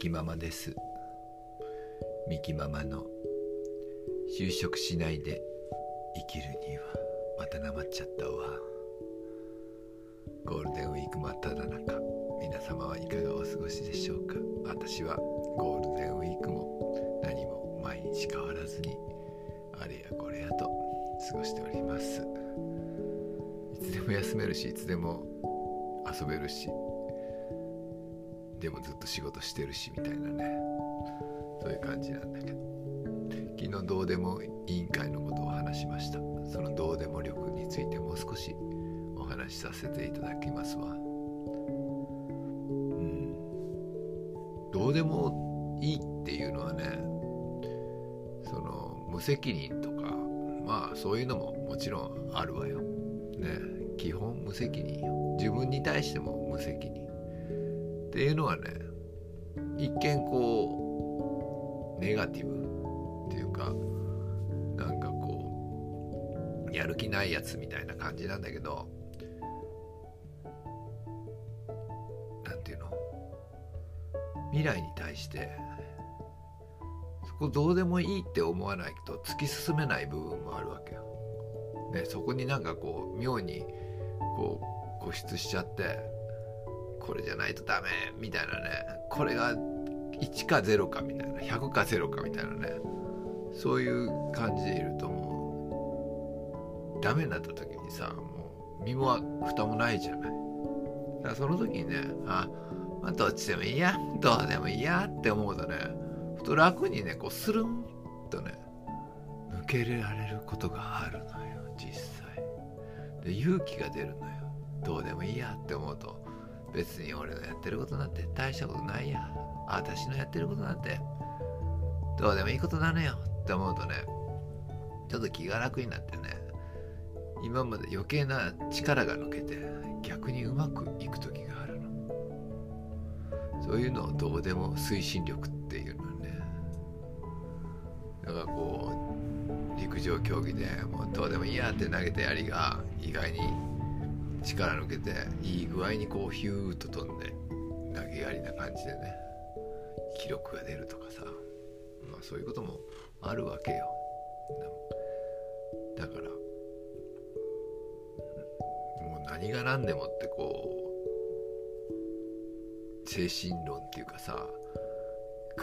キママです。ミキママの就職しないで生きるにはまたなまっちゃったわ。ゴールデンウィーク真っ只中皆様はいかがお過ごしでしょうか？私はゴールデンウィークも何も毎日変わらずにあれやこれやと過ごしております。いつでも休めるしいつでも遊べるしでもずっと仕事してるしみたいなね。そういう感じなんだけど。昨日どうでも委員会のことを話しました。そのどうでも力についてもう少しお話しさせていただきますわ。うん。どうでもいいっていうのはねその無責任とかまあそういうのももちろんあるわよ。ね。基本無責任よ。自分に対しても無責任。っていうのはね一見こうネガティブっていうかなんかこうやる気ないやつみたいな感じなんだけどなんていうの？未来に対してそこどうでもいいって思わないと突き進めない部分もあるわけよ。ね、そこになんかこう妙にこう固執しちゃってこれじゃないとダメみたいなね。これが1か0かみたいな。100か0かみたいなね。そういう感じでいるともう。ダメになった時にさもう身も蓋もないじゃない。だからその時にねあ、まあ、どっちでもいいや。どうでもいいやって思うとねふと楽にねこうスルンとね抜けられることがあるのよ実際。で勇気が出るのよ。どうでもいいやって思うと。別に俺のやってることなんて大したことないや。私のやってることなんて。どうでもいいことなのよ。って思うとねちょっと気が楽になってね。今まで余計な力が抜けて逆にうまくいく時があるの。そういうのをどうでも推進力っていうのね。だからこう陸上競技でもうどうでもいいやって投げた槍が意外に力抜けていい具合にこうヒューッと飛んで投げやりな感じでね記録が出るとかさまあそういうこともあるわけよ。だからもう何が何でもってこう精神論っていうかさ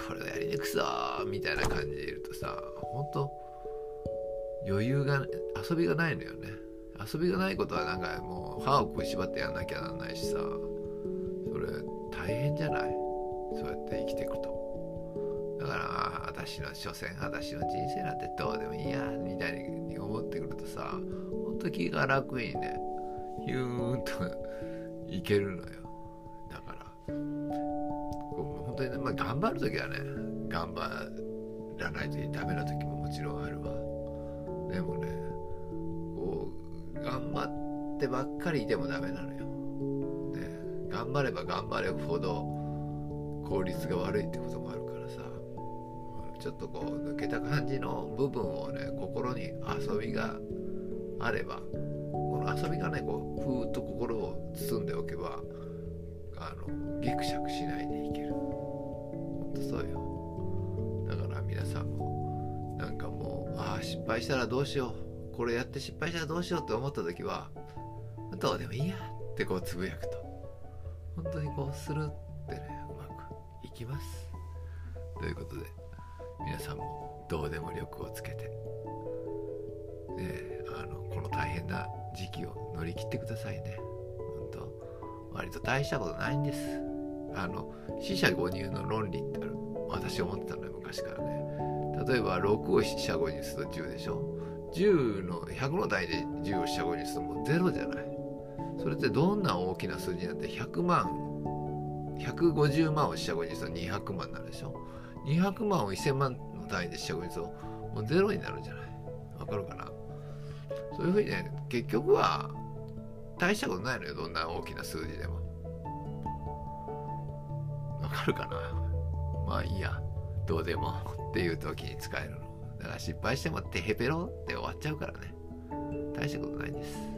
これやり抜くぞみたいな感じでいるとさ本当余裕が遊びがないのよね。遊びがないことはなんかもう歯を食いしばってやんなきゃならないしさ。それ大変じゃない？そうやって生きていくと。だから私の所詮私の人生なんてどうでもいいやみたいに思ってくるとさほんと気が楽にね。ヒューンといけるのよ。だからこう本当にね、まあ、頑張る時はね頑張らないとダメな時ももちろんあるわ。でもね頑張ってばっかりいてもダメなのよ。ね、頑張れば頑張れるほど効率が悪いってこともあるからさ。ちょっとこう抜けた感じの部分をね心に遊びがあればこの遊びがねこうふーっと心を包んでおけばあのギクシャクしないでいける。ほんとそうよ。だから皆さんもなんかもうああ失敗したらどうしよう。これやって失敗したらどうしようって思った時はどうでもいいやってこうつぶやくと。本当にこうするってねうまくいきます。ということで皆さんもどうでも力をつけてねあのこの大変な時期を乗り切ってくださいね。本当割と大したことないんです。あの死者誤入の論理ってある私思ってたのよ昔からね。例えば6を死者誤入すると10でしょ。10の100の単位で10を四捨五入するともうゼロじゃない。それってどんな大きな数字なんて100万150万を四捨五入すると200万になるでしょ。200万を1000万の単位で四捨五入するともうゼロになるじゃない。わかるかな？そういうふうにね結局は大したことないのよどんな大きな数字でも。わかるかな？まあいいや。どうでも。っていう時に使えるの。だから失敗してもテヘペロって終わっちゃうからね。大したことないです。